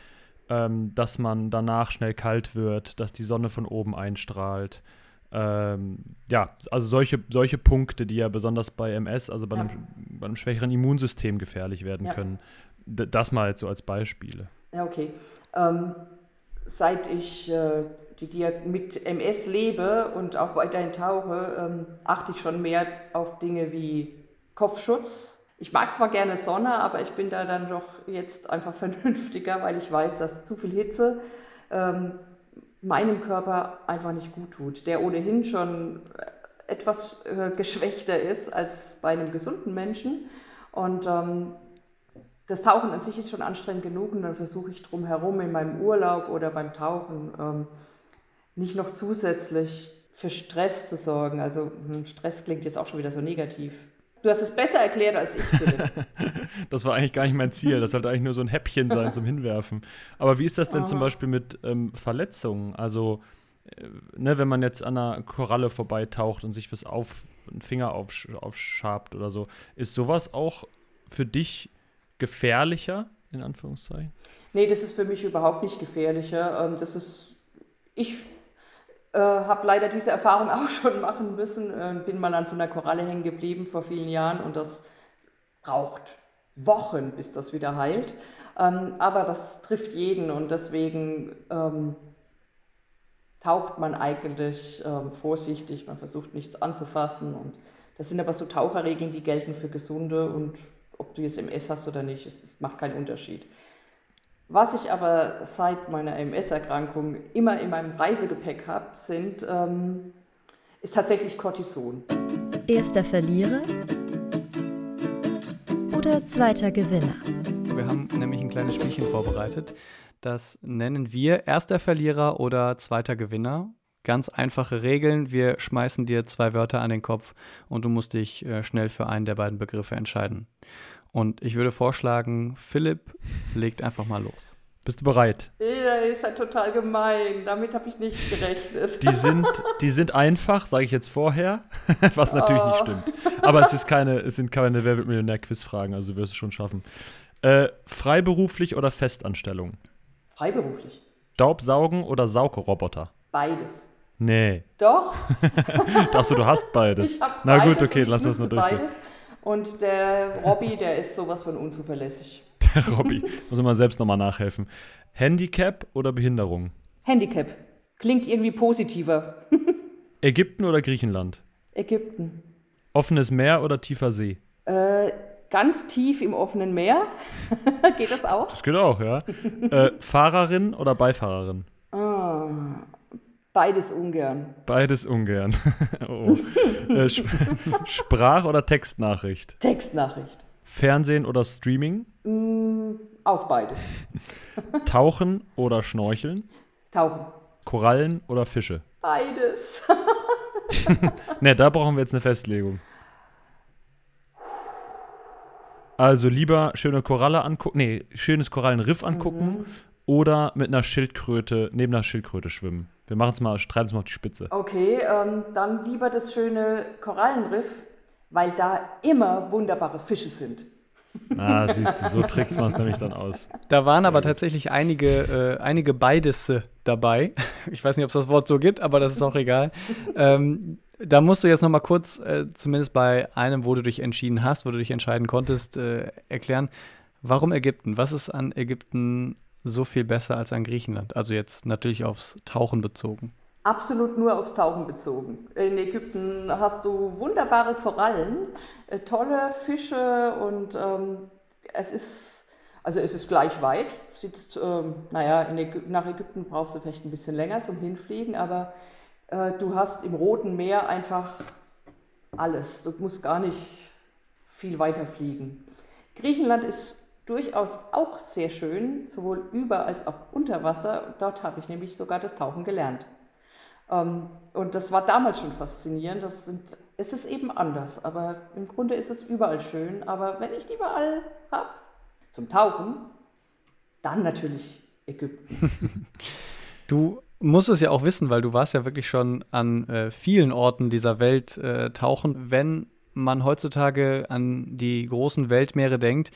ähm, dass man danach schnell kalt wird, dass die Sonne von oben einstrahlt ähm, ja, also solche, solche Punkte, die ja besonders bei MS, also bei, ja. einem, bei einem, schwächeren Immunsystem gefährlich werden ja. können. D das mal jetzt so als Beispiele. Ja, okay. Ähm, seit ich äh, die, mit MS lebe und auch weiterhin tauche, ähm, achte ich schon mehr auf Dinge wie Kopfschutz. Ich mag zwar gerne Sonne, aber ich bin da dann doch jetzt einfach vernünftiger, weil ich weiß, dass zu viel Hitze ähm, meinem Körper einfach nicht gut tut, der ohnehin schon etwas äh, geschwächter ist als bei einem gesunden Menschen. Und ähm, das Tauchen an sich ist schon anstrengend genug und dann versuche ich drumherum in meinem Urlaub oder beim Tauchen ähm, nicht noch zusätzlich für Stress zu sorgen. Also hm, Stress klingt jetzt auch schon wieder so negativ. Du hast es besser erklärt als ich, Philipp. das war eigentlich gar nicht mein Ziel. Das sollte eigentlich nur so ein Häppchen sein zum Hinwerfen. Aber wie ist das denn Aha. zum Beispiel mit ähm, Verletzungen? Also, äh, ne, wenn man jetzt an einer Koralle vorbeitaucht und sich was auf, einen Finger aufsch aufschabt oder so, ist sowas auch für dich gefährlicher, in Anführungszeichen? Nee, das ist für mich überhaupt nicht gefährlicher. Ähm, das ist, ich äh, habe leider diese Erfahrung auch schon machen müssen. Äh, bin mal an so einer Koralle hängen geblieben vor vielen Jahren und das braucht Wochen, bis das wieder heilt. Ähm, aber das trifft jeden und deswegen ähm, taucht man eigentlich ähm, vorsichtig, man versucht nichts anzufassen. Und das sind aber so Taucherregeln, die gelten für Gesunde und ob du jetzt MS hast oder nicht, es, es macht keinen Unterschied. Was ich aber seit meiner MS-Erkrankung immer in meinem Reisegepäck habe, sind, ähm, ist tatsächlich Cortison. Erster Verlierer oder zweiter Gewinner? Wir haben nämlich ein kleines Spielchen vorbereitet. Das nennen wir erster Verlierer oder zweiter Gewinner. Ganz einfache Regeln. Wir schmeißen dir zwei Wörter an den Kopf und du musst dich äh, schnell für einen der beiden Begriffe entscheiden. Und ich würde vorschlagen, Philipp legt einfach mal los. Bist du bereit? Ja, ist halt total gemein. Damit habe ich nicht gerechnet. Die sind, die sind einfach, sage ich jetzt vorher, was natürlich nicht Oh. stimmt. Aber es, ist keine, es sind keine Wer wird Millionär-Quiz-Fragen, also du wirst es schon schaffen. Äh, freiberuflich oder Festanstellung? Freiberuflich. Staubsaugen oder Saugroboter? Beides. Nee. Doch, Achso, du hast beides. Na beides gut, okay, und ich lass uns mal durchgehen. beides. Und der Robby, der ist sowas von unzuverlässig. Der Robby. Muss man selbst nochmal nachhelfen. Handicap oder Behinderung? Handicap. Klingt irgendwie positiver. Ägypten oder Griechenland? Ägypten. Offenes Meer oder tiefer See? Äh, ganz tief im offenen Meer. Geht das auch? Das geht auch, ja. äh, Fahrerin oder Beifahrerin? Ah, beides ungern. Beides ungern. oh. äh, Sp Sprach- oder Textnachricht? Textnachricht. Fernsehen oder Streaming? Mm, auch beides. Tauchen oder Schnorcheln? Tauchen. Korallen oder Fische? Beides. Ne, da brauchen wir jetzt eine Festlegung. Also lieber schöne Koralle angucken, nee, schönes Korallenriff angucken oder mit einer Schildkröte, neben einer Schildkröte schwimmen. Wir machen es mal, treiben es mal auf die Spitze. Okay, ähm, dann lieber das schöne Korallenriff, weil da immer wunderbare Fische sind. Ah, siehst du, so trägt man es nämlich dann aus. Da waren aber tatsächlich einige, äh, einige Beidesse dabei. Ich weiß nicht, ob es das Wort so gibt, aber das ist auch egal. ähm, da musst du jetzt noch mal kurz, äh, zumindest bei einem, wo du dich entschieden hast, wo du dich entscheiden konntest, äh, erklären, warum Ägypten? Was ist an Ägypten so viel besser als an Griechenland? Also jetzt natürlich aufs Tauchen bezogen. Absolut nur aufs Tauchen bezogen. In Ägypten hast du wunderbare Korallen, äh, tolle Fische und ähm, es ist, also es ist gleich weit. Sitzt, ähm, naja, in Ägy nach Ägypten brauchst du vielleicht ein bisschen länger zum Hinfliegen, aber äh, du hast im Roten Meer einfach alles. Du musst gar nicht viel weiter fliegen. Griechenland ist durchaus auch sehr schön, sowohl über als auch unter Wasser. Dort habe ich nämlich sogar das Tauchen gelernt. Ähm, und das war damals schon faszinierend. Das sind, es ist eben anders, aber im Grunde ist es überall schön. Aber wenn ich die überall habe, zum Tauchen, dann natürlich Ägypten. Du musst es ja auch wissen, weil du warst ja wirklich schon an äh, vielen Orten dieser Welt äh, tauchen. Wenn man heutzutage an die großen Weltmeere denkt,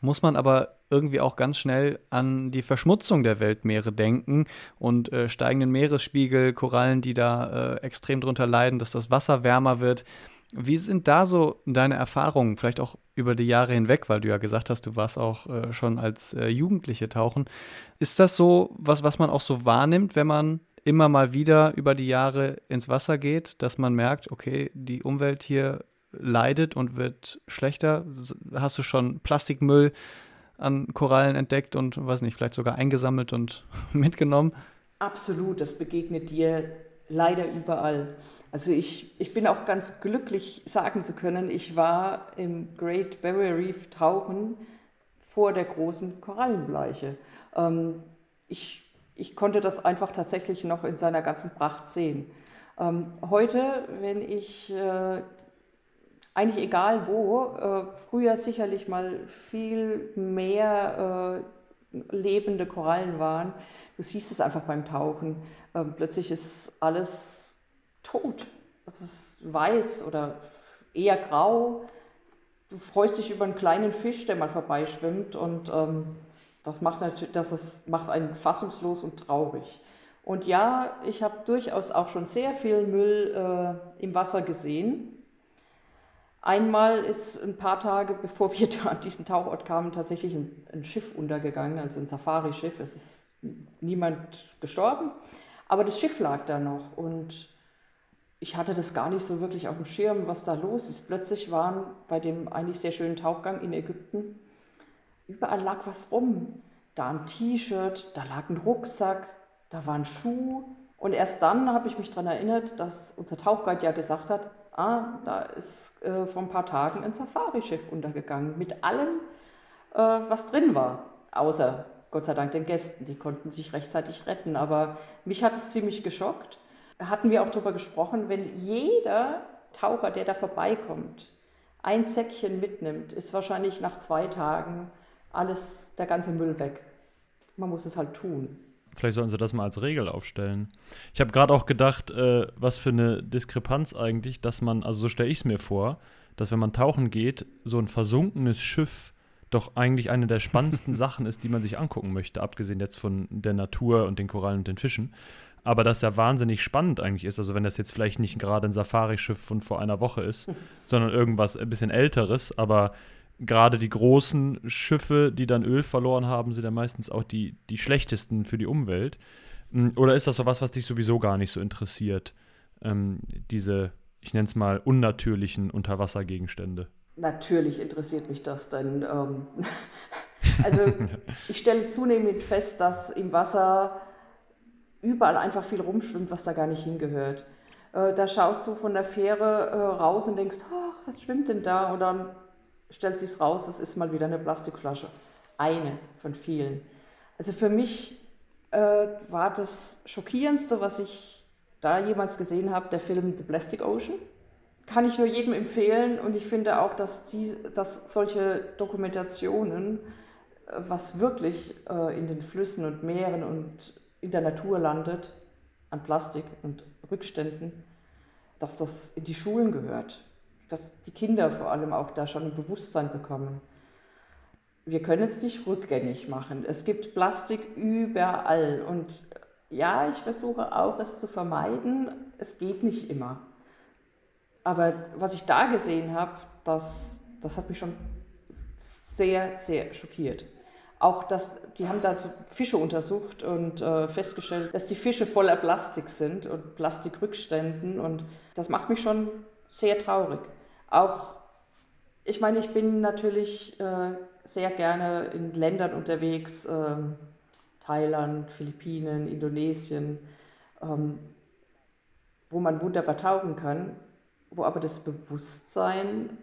muss man aber irgendwie auch ganz schnell an die Verschmutzung der Weltmeere denken und äh, steigenden Meeresspiegel, Korallen, die da äh, extrem drunter leiden, dass das Wasser wärmer wird. Wie sind da so deine Erfahrungen, vielleicht auch über die Jahre hinweg, weil du ja gesagt hast, du warst auch äh, schon als äh, Jugendliche tauchen. Ist das so was, was man auch so wahrnimmt, wenn man immer mal wieder über die Jahre ins Wasser geht, dass man merkt, okay, die Umwelt hier leidet und wird schlechter? Hast du schon Plastikmüll an Korallen entdeckt und weiß nicht, vielleicht sogar eingesammelt und mitgenommen? Absolut, das begegnet dir leider überall. Also ich, ich bin auch ganz glücklich sagen zu können, ich war im Great Barrier Reef tauchen vor der großen Korallenbleiche. Ähm, ich, ich konnte das einfach tatsächlich noch in seiner ganzen Pracht sehen. Ähm, heute, wenn ich äh, eigentlich egal wo, äh, früher sicherlich mal viel mehr äh, lebende Korallen waren. Du siehst es einfach beim Tauchen. Ähm, plötzlich ist alles tot. Es ist weiß oder eher grau. Du freust dich über einen kleinen Fisch, der mal vorbeischwimmt und ähm, das macht natürlich, das ist, macht einen fassungslos und traurig. Und ja, ich habe durchaus auch schon sehr viel Müll äh, im Wasser gesehen. Einmal ist ein paar Tage bevor wir da an diesen Tauchort kamen, tatsächlich ein, ein Schiff untergegangen, also ein Safari-Schiff. Es ist niemand gestorben, aber das Schiff lag da noch und ich hatte das gar nicht so wirklich auf dem Schirm, was da los ist. Plötzlich waren bei dem eigentlich sehr schönen Tauchgang in Ägypten, überall lag was rum. da ein T-Shirt, da lag ein Rucksack, da war ein Schuh. Und erst dann habe ich mich daran erinnert, dass unser Tauchguide ja gesagt hat, ah, da ist äh, vor ein paar Tagen ein Safari-Schiff untergegangen mit allem, äh, was drin war, außer Gott sei Dank den Gästen, die konnten sich rechtzeitig retten. Aber mich hat es ziemlich geschockt. Hatten wir auch darüber gesprochen, wenn jeder Taucher, der da vorbeikommt, ein Säckchen mitnimmt, ist wahrscheinlich nach zwei Tagen alles, der ganze Müll weg. Man muss es halt tun. Vielleicht sollten sie das mal als Regel aufstellen. Ich habe gerade auch gedacht, äh, was für eine Diskrepanz eigentlich, dass man, also so stelle ich es mir vor, dass wenn man tauchen geht, so ein versunkenes Schiff doch eigentlich eine der spannendsten Sachen ist, die man sich angucken möchte, abgesehen jetzt von der Natur und den Korallen und den Fischen. Aber das ja wahnsinnig spannend eigentlich ist. Also wenn das jetzt vielleicht nicht gerade ein Safari-Schiff von vor einer Woche ist, sondern irgendwas ein bisschen älteres, aber gerade die großen Schiffe, die dann Öl verloren haben, sind ja meistens auch die, die schlechtesten für die Umwelt. Hm, oder ist das so was, was dich sowieso gar nicht so interessiert? Ähm, diese, ich nenne es mal, unnatürlichen Unterwassergegenstände? Natürlich interessiert mich das, denn ähm, also ich stelle zunehmend fest, dass im Wasser überall einfach viel rumschwimmt, was da gar nicht hingehört. Äh, da schaust du von der Fähre äh, raus und denkst, ach, was schwimmt denn da? Und dann stellt sich raus, es ist mal wieder eine Plastikflasche. Eine von vielen. Also für mich äh, war das Schockierendste, was ich da jemals gesehen habe, der Film The Plastic Ocean kann ich nur jedem empfehlen und ich finde auch, dass, die, dass solche Dokumentationen, äh, was wirklich äh, in den Flüssen und Meeren und in der Natur landet, an Plastik und Rückständen, dass das in die Schulen gehört, dass die Kinder vor allem auch da schon ein Bewusstsein bekommen. Wir können es nicht rückgängig machen. Es gibt Plastik überall und ja, ich versuche auch es zu vermeiden. Es geht nicht immer. Aber was ich da gesehen habe, das, das hat mich schon sehr, sehr schockiert. Auch dass, die haben da so Fische untersucht und äh, festgestellt, dass die Fische voller Plastik sind und Plastikrückständen. Und das macht mich schon sehr traurig. Auch, ich meine, ich bin natürlich äh, sehr gerne in Ländern unterwegs, äh, Thailand, Philippinen, Indonesien, ähm, wo man wunderbar tauchen kann wo aber das Bewusstsein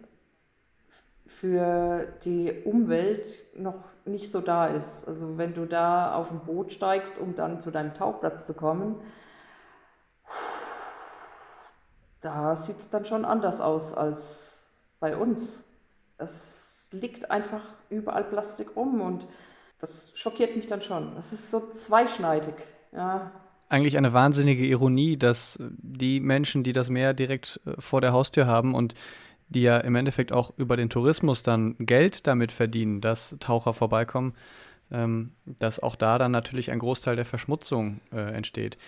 für die Umwelt noch nicht so da ist. Also wenn du da auf ein Boot steigst, um dann zu deinem Tauchplatz zu kommen, da sieht es dann schon anders aus als bei uns. Es liegt einfach überall Plastik rum und das schockiert mich dann schon. Das ist so zweischneidig. Ja eigentlich eine wahnsinnige Ironie, dass die Menschen, die das Meer direkt äh, vor der Haustür haben und die ja im Endeffekt auch über den Tourismus dann Geld damit verdienen, dass Taucher vorbeikommen, ähm, dass auch da dann natürlich ein Großteil der Verschmutzung äh, entsteht.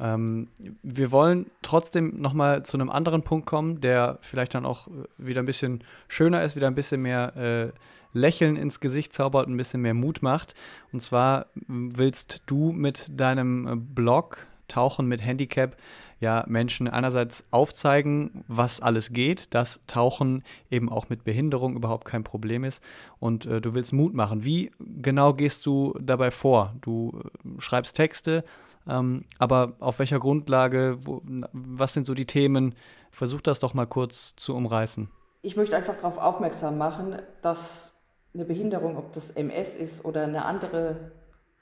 Ähm, wir wollen trotzdem nochmal zu einem anderen Punkt kommen, der vielleicht dann auch äh, wieder ein bisschen schöner ist, wieder ein bisschen mehr äh, Lächeln ins Gesicht zaubert, ein bisschen mehr Mut macht. Und zwar willst du mit deinem äh, Blog Tauchen mit Handicap ja Menschen einerseits aufzeigen, was alles geht, dass Tauchen eben auch mit Behinderung überhaupt kein Problem ist und äh, du willst Mut machen. Wie genau gehst du dabei vor? Du äh, schreibst Texte, ähm, aber auf welcher Grundlage, wo, was sind so die Themen? Versuch das doch mal kurz zu umreißen. Ich möchte einfach darauf aufmerksam machen, dass eine Behinderung, ob das MS ist oder eine andere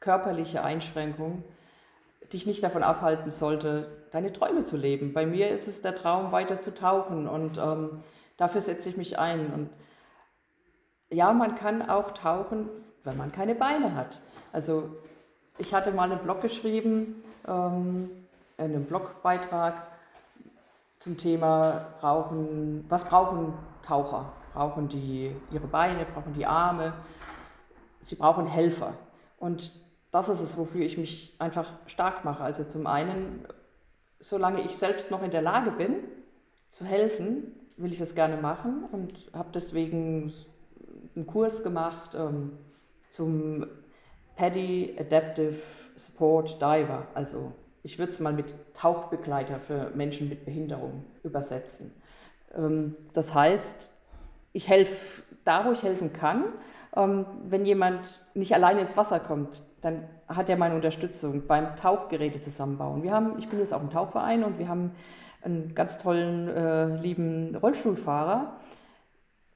körperliche Einschränkung, dich nicht davon abhalten sollte, deine Träume zu leben. Bei mir ist es der Traum, weiter zu tauchen und ähm, dafür setze ich mich ein. Und ja, man kann auch tauchen, wenn man keine Beine hat. Also ich hatte mal einen Blog geschrieben, ähm, einen Blogbeitrag zum Thema brauchen, was brauchen Taucher? brauchen die ihre Beine, brauchen die Arme, sie brauchen Helfer. Und das ist es, wofür ich mich einfach stark mache. Also zum einen, solange ich selbst noch in der Lage bin, zu helfen, will ich das gerne machen und habe deswegen einen Kurs gemacht ähm, zum Paddy Adaptive Support Diver. Also ich würde es mal mit Tauchbegleiter für Menschen mit Behinderung übersetzen. Ähm, das heißt, ich helfe da, wo ich helfen kann, Ähm, wenn jemand nicht alleine ins Wasser kommt, dann hat er meine Unterstützung beim Tauchgeräte zusammenbauen. Wir haben, ich bin jetzt auch im Tauchverein und wir haben einen ganz tollen, äh, lieben Rollstuhlfahrer.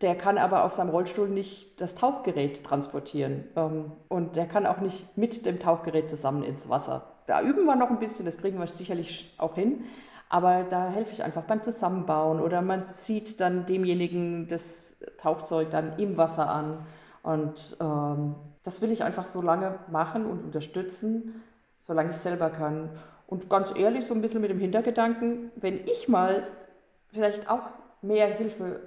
Der kann aber auf seinem Rollstuhl nicht das Tauchgerät transportieren. Ähm, und der kann auch nicht mit dem Tauchgerät zusammen ins Wasser. Da üben wir noch ein bisschen, das kriegen wir sicherlich auch hin. Aber da helfe ich einfach beim Zusammenbauen oder man zieht dann demjenigen das Tauchzeug dann im Wasser an. Und ähm, das will ich einfach so lange machen und unterstützen, solange ich selber kann. Und ganz ehrlich, so ein bisschen mit dem Hintergedanken, wenn ich mal vielleicht auch mehr Hilfe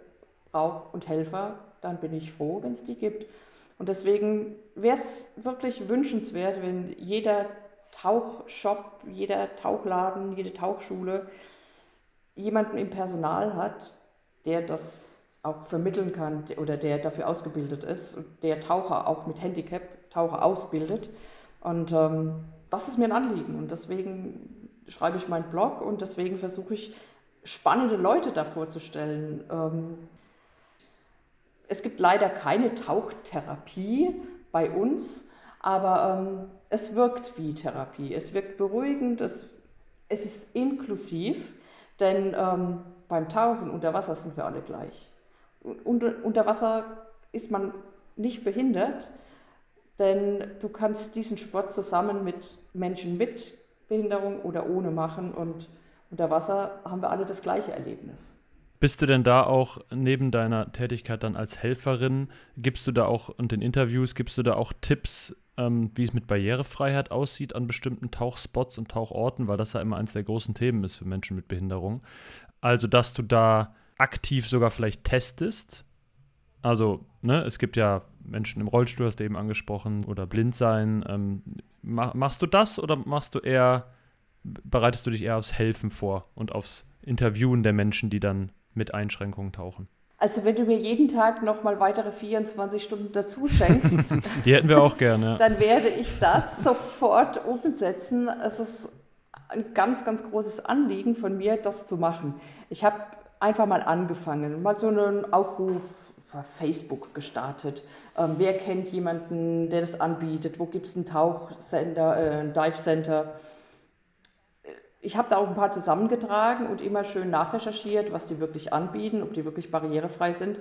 brauche und Helfer, dann bin ich froh, wenn es die gibt. Und deswegen wäre es wirklich wünschenswert, wenn jeder Tauchshop, jeder Tauchladen, jede Tauchschule jemanden im Personal hat, der das auch vermitteln kann oder der dafür ausgebildet ist der Taucher auch mit Handicap, Taucher ausbildet. Und ähm, das ist mir ein Anliegen und deswegen schreibe ich meinen Blog und deswegen versuche ich spannende Leute da vorzustellen. Ähm, es gibt leider keine Tauchtherapie bei uns, aber ähm, es wirkt wie Therapie. Es wirkt beruhigend, es, es ist inklusiv, denn ähm, beim Tauchen unter Wasser sind wir alle gleich. Unter, unter Wasser ist man nicht behindert, denn du kannst diesen Sport zusammen mit Menschen mit Behinderung oder ohne machen und unter Wasser haben wir alle das gleiche Erlebnis. Bist du denn da auch neben deiner Tätigkeit dann als Helferin, gibst du da auch und in Interviews, gibst du da auch Tipps, ähm, wie es mit Barrierefreiheit aussieht an bestimmten Tauchspots und Tauchorten, weil das ja immer eines der großen Themen ist für Menschen mit Behinderung. Also, dass du da aktiv sogar vielleicht testest. Also, ne, es gibt ja Menschen im Rollstuhl, hast du eben angesprochen, oder blind sein. Ähm, machst du das oder machst du eher, bereitest du dich eher aufs Helfen vor und aufs Interviewen der Menschen, die dann mit Einschränkungen tauchen. Also wenn du mir jeden Tag nochmal weitere 24 Stunden dazu schenkst, die hätten wir auch gerne. dann werde ich das sofort umsetzen. Es ist ein ganz, ganz großes Anliegen von mir, das zu machen. Ich habe einfach mal angefangen, mal so einen Aufruf auf Facebook gestartet. Ähm, wer kennt jemanden, der das anbietet? Wo gibt es einen Tauchcenter, äh, ein Dive Center? Ich habe da auch ein paar zusammengetragen und immer schön nachrecherchiert, was die wirklich anbieten, ob die wirklich barrierefrei sind.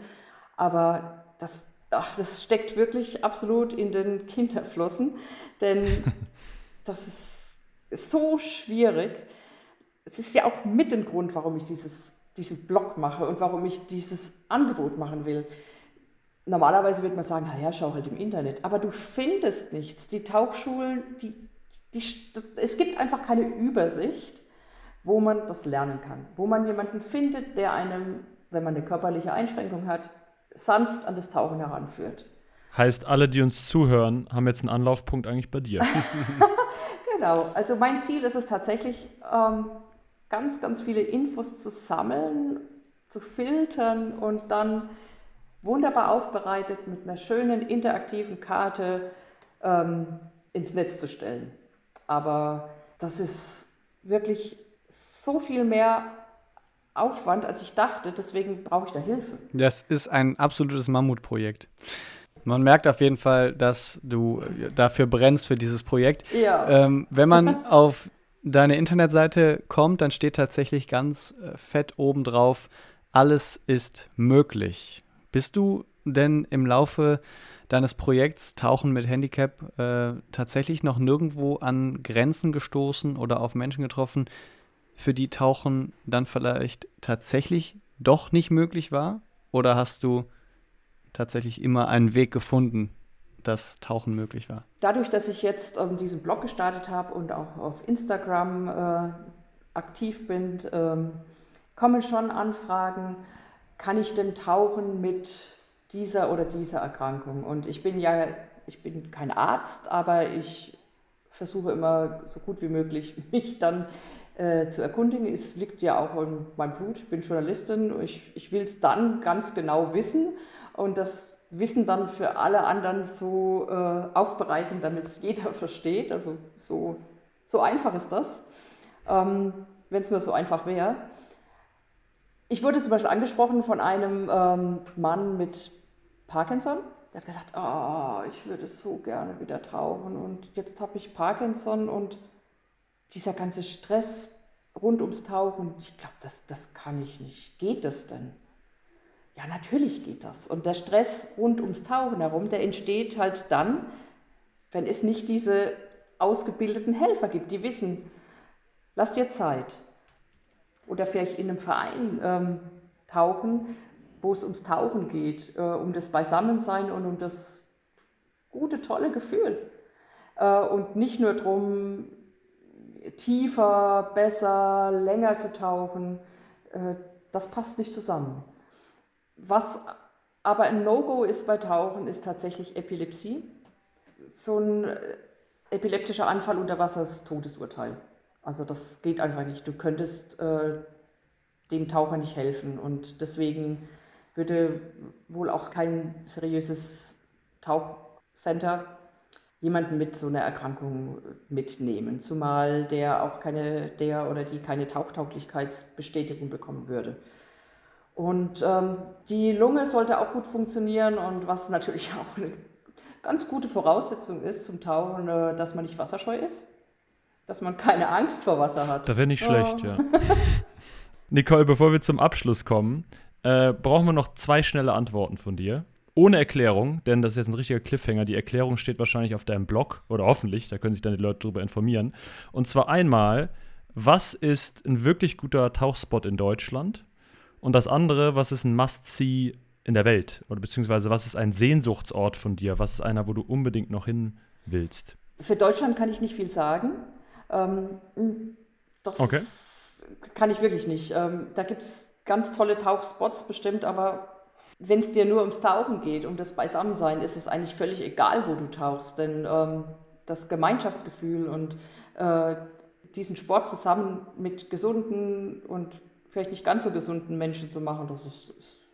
Aber das, ach, das steckt wirklich absolut in den Kinderflossen, denn das ist so schwierig. Es ist ja auch mit dem Grund, warum ich dieses, diesen Blog mache und warum ich dieses Angebot machen will. Normalerweise wird man sagen, naja, schau halt im Internet. Aber du findest nichts. Die Tauchschulen, die die, es gibt einfach keine Übersicht, wo man das lernen kann, wo man jemanden findet, der einem, wenn man eine körperliche Einschränkung hat, sanft an das Tauchen heranführt. Heißt, alle, die uns zuhören, haben jetzt einen Anlaufpunkt eigentlich bei dir. genau, also mein Ziel ist es tatsächlich, ähm, ganz, ganz viele Infos zu sammeln, zu filtern und dann wunderbar aufbereitet mit einer schönen interaktiven Karte ähm, ins Netz zu stellen. Aber das ist wirklich so viel mehr Aufwand, als ich dachte. Deswegen brauche ich da Hilfe. Das ist ein absolutes Mammutprojekt. Man merkt auf jeden Fall, dass du dafür brennst für dieses Projekt. Ja. Ähm, wenn man auf deine Internetseite kommt, dann steht tatsächlich ganz äh, fett oben drauf, alles ist möglich. Bist du denn im Laufe deines Projekts Tauchen mit Handicap äh, tatsächlich noch nirgendwo an Grenzen gestoßen oder auf Menschen getroffen, für die Tauchen dann vielleicht tatsächlich doch nicht möglich war? Oder hast du tatsächlich immer einen Weg gefunden, dass Tauchen möglich war? Dadurch, dass ich jetzt ähm, diesen Blog gestartet habe und auch auf Instagram äh, aktiv bin, ähm, kommen schon Anfragen, kann ich denn tauchen mit dieser oder dieser Erkrankung. Und ich bin ja, ich bin kein Arzt, aber ich versuche immer so gut wie möglich mich dann äh, zu erkundigen. Es liegt ja auch in meinem Blut, ich bin Journalistin, ich, ich will es dann ganz genau wissen und das Wissen dann für alle anderen so äh, aufbereiten, damit es jeder versteht. Also so, so einfach ist das, ähm, wenn es nur so einfach wäre. Ich wurde zum Beispiel angesprochen von einem ähm, Mann mit Parkinson. Sie hat gesagt, oh, ich würde so gerne wieder tauchen und jetzt habe ich Parkinson und dieser ganze Stress rund ums Tauchen, ich glaube, das, das kann ich nicht. Geht das denn? Ja, natürlich geht das. Und der Stress rund ums Tauchen herum, der entsteht halt dann, wenn es nicht diese ausgebildeten Helfer gibt, die wissen, lass dir Zeit. Oder vielleicht in einem Verein ähm, tauchen, wo es ums Tauchen geht, äh, um das Beisammensein und um das gute, tolle Gefühl. Äh, und nicht nur darum, tiefer, besser, länger zu tauchen. Äh, das passt nicht zusammen. Was aber ein No-Go ist bei Tauchen, ist tatsächlich Epilepsie. So ein äh, epileptischer Anfall unter Wasser ist Todesurteil. Also das geht einfach nicht. Du könntest äh, dem Taucher nicht helfen und deswegen würde wohl auch kein seriöses Tauchcenter jemanden mit so einer Erkrankung mitnehmen, zumal der auch keine, der oder die keine Tauchtauglichkeitsbestätigung bekommen würde. Und ähm, die Lunge sollte auch gut funktionieren und was natürlich auch eine ganz gute Voraussetzung ist zum Tauchen, äh, dass man nicht wasserscheu ist, dass man keine Angst vor Wasser hat. Da wäre nicht schlecht, ja. Nicole, bevor wir zum Abschluss kommen, äh, brauchen wir noch zwei schnelle Antworten von dir. Ohne Erklärung, denn das ist jetzt ein richtiger Cliffhanger. Die Erklärung steht wahrscheinlich auf deinem Blog oder hoffentlich, da können sich dann die Leute darüber informieren. Und zwar einmal, was ist ein wirklich guter Tauchspot in Deutschland? Und das andere, was ist ein Must-See in der Welt? Oder beziehungsweise was ist ein Sehnsuchtsort von dir? Was ist einer, wo du unbedingt noch hin willst? Für Deutschland kann ich nicht viel sagen. Ähm, das okay. kann ich wirklich nicht. Ähm, da gibt es ganz tolle Tauchspots bestimmt, aber wenn es dir nur ums Tauchen geht, um das Beisammensein, ist es eigentlich völlig egal, wo du tauchst. Denn ähm, das Gemeinschaftsgefühl und äh, diesen Sport zusammen mit gesunden und vielleicht nicht ganz so gesunden Menschen zu machen, das ist, ist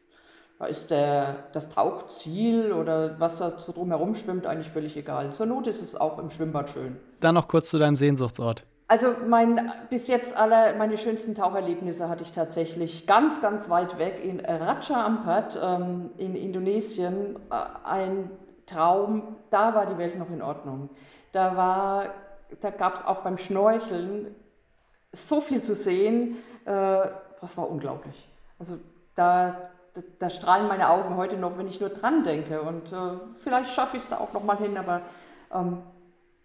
da ist der, das Tauchziel oder was da so drumherum schwimmt eigentlich völlig egal. Zur Not ist es auch im Schwimmbad schön. Dann noch kurz zu deinem Sehnsuchtsort. Also mein, bis jetzt alle meine schönsten Taucherlebnisse hatte ich tatsächlich ganz, ganz weit weg in Raja Ampat ähm, in Indonesien. Äh, ein Traum, da war die Welt noch in Ordnung. Da, da gab es auch beim Schnorcheln so viel zu sehen, äh, das war unglaublich. Also da, da, da, strahlen meine Augen heute noch, wenn ich nur dran denke. Und äh, vielleicht schaffe ich es da auch noch mal hin, aber ähm,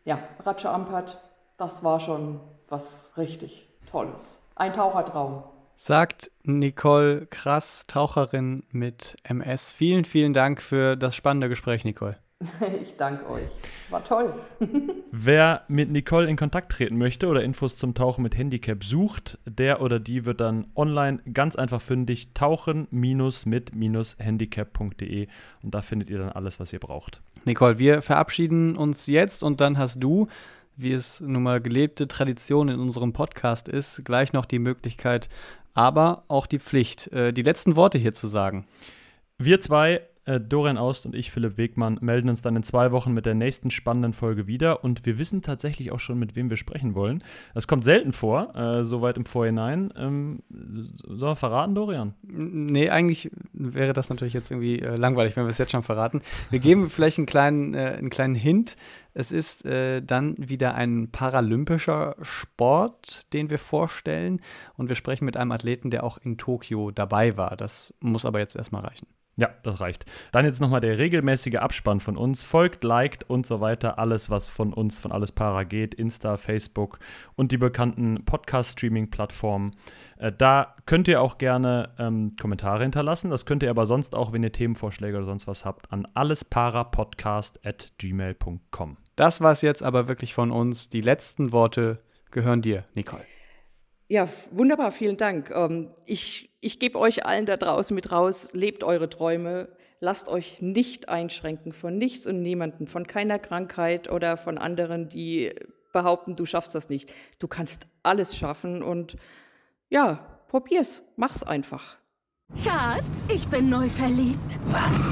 ja, Raja Ampat das war schon was richtig Tolles. Ein Tauchertraum. Sagt Nicole Krass, Taucherin mit MS. Vielen, vielen Dank für das spannende Gespräch, Nicole. Ich danke euch. War toll. Wer mit Nicole in Kontakt treten möchte oder Infos zum Tauchen mit Handicap sucht, der oder die wird dann online ganz einfach fündig tauchen-mit-handicap.de und da findet ihr dann alles, was ihr braucht. Nicole, wir verabschieden uns jetzt und dann hast du wie es nun mal gelebte Tradition in unserem Podcast ist, gleich noch die Möglichkeit, aber auch die Pflicht, äh, die letzten Worte hier zu sagen. Wir zwei äh, Dorian Aust und ich, Philipp Wegmann, melden uns dann in zwei Wochen mit der nächsten spannenden Folge wieder und wir wissen tatsächlich auch schon, mit wem wir sprechen wollen. Das kommt selten vor, äh, so weit im Vorhinein. Ähm, sollen wir verraten, Dorian? Nee, eigentlich wäre das natürlich jetzt irgendwie äh, langweilig, wenn wir es jetzt schon verraten. Wir geben vielleicht einen kleinen, äh, einen kleinen Hint. Es ist äh, dann wieder ein paralympischer Sport, den wir vorstellen. Und wir sprechen mit einem Athleten, der auch in Tokio dabei war. Das muss aber jetzt erstmal reichen. Ja, das reicht. Dann jetzt nochmal der regelmäßige Abspann von uns. Folgt, liked und so weiter. Alles, was von uns, von Alles Para geht. Insta, Facebook und die bekannten Podcast-Streaming-Plattformen. Äh, da könnt ihr auch gerne ähm, Kommentare hinterlassen. Das könnt ihr aber sonst auch, wenn ihr Themenvorschläge oder sonst was habt, an allesparapodcast.gmail.com. Das war's jetzt aber wirklich von uns. Die letzten Worte gehören dir, Nicole. Ja, wunderbar, vielen Dank. Ähm, ich, ich gebe euch allen da draußen mit raus, lebt eure Träume, lasst euch nicht einschränken von nichts und niemanden, von keiner Krankheit oder von anderen, die behaupten, du schaffst das nicht. Du kannst alles schaffen und ja, probier's, mach's einfach. Schatz, ich bin neu verliebt. Was?